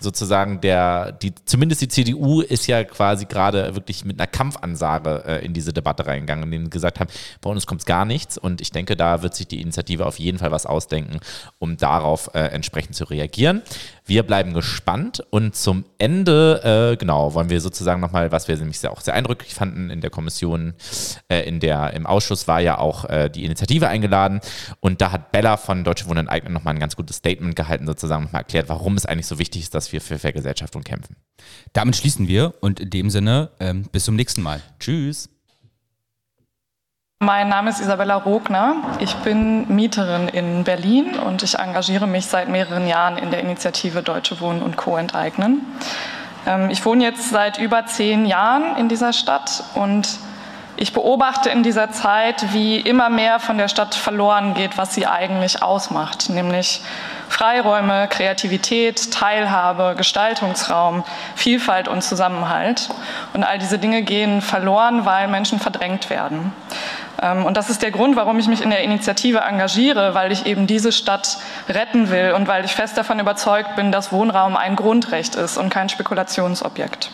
sozusagen der, die, zumindest die CDU ist ja quasi gerade wirklich mit einer Kampfansage äh, in diese Debatte reingegangen, in denen gesagt haben, bei uns kommt gar nichts. Und ich denke, da wird sich die Initiative auf jeden Fall was ausdenken, um darauf äh, entsprechend zu reagieren. Wir bleiben gespannt und zum Ende, äh, genau, wollen wir sozusagen nochmal, was wir nämlich auch sehr eindrücklich fanden in der Kommission, äh, in der, im Ausschuss war ja auch äh, die Initiative eingeladen und da hat Bella von Deutsche Wohnen enteignen nochmal ein ganz gutes Statement gehalten, sozusagen nochmal erklärt, warum es eigentlich so wichtig ist, dass wir für Vergesellschaftung kämpfen. Damit schließen wir und in dem Sinne, ähm, bis zum nächsten Mal. Tschüss. Mein Name ist Isabella Rogner. Ich bin Mieterin in Berlin und ich engagiere mich seit mehreren Jahren in der Initiative Deutsche Wohnen und Co. enteignen. Ähm, ich wohne jetzt seit über zehn Jahren in dieser Stadt und ich beobachte in dieser Zeit, wie immer mehr von der Stadt verloren geht, was sie eigentlich ausmacht, nämlich Freiräume, Kreativität, Teilhabe, Gestaltungsraum, Vielfalt und Zusammenhalt. Und all diese Dinge gehen verloren, weil Menschen verdrängt werden. Ähm, und das ist der Grund, warum ich mich in der Initiative engagiere, weil ich eben diese Stadt retten will und weil ich fest davon überzeugt bin, dass Wohnraum ein Grundrecht ist und kein Spekulationsobjekt.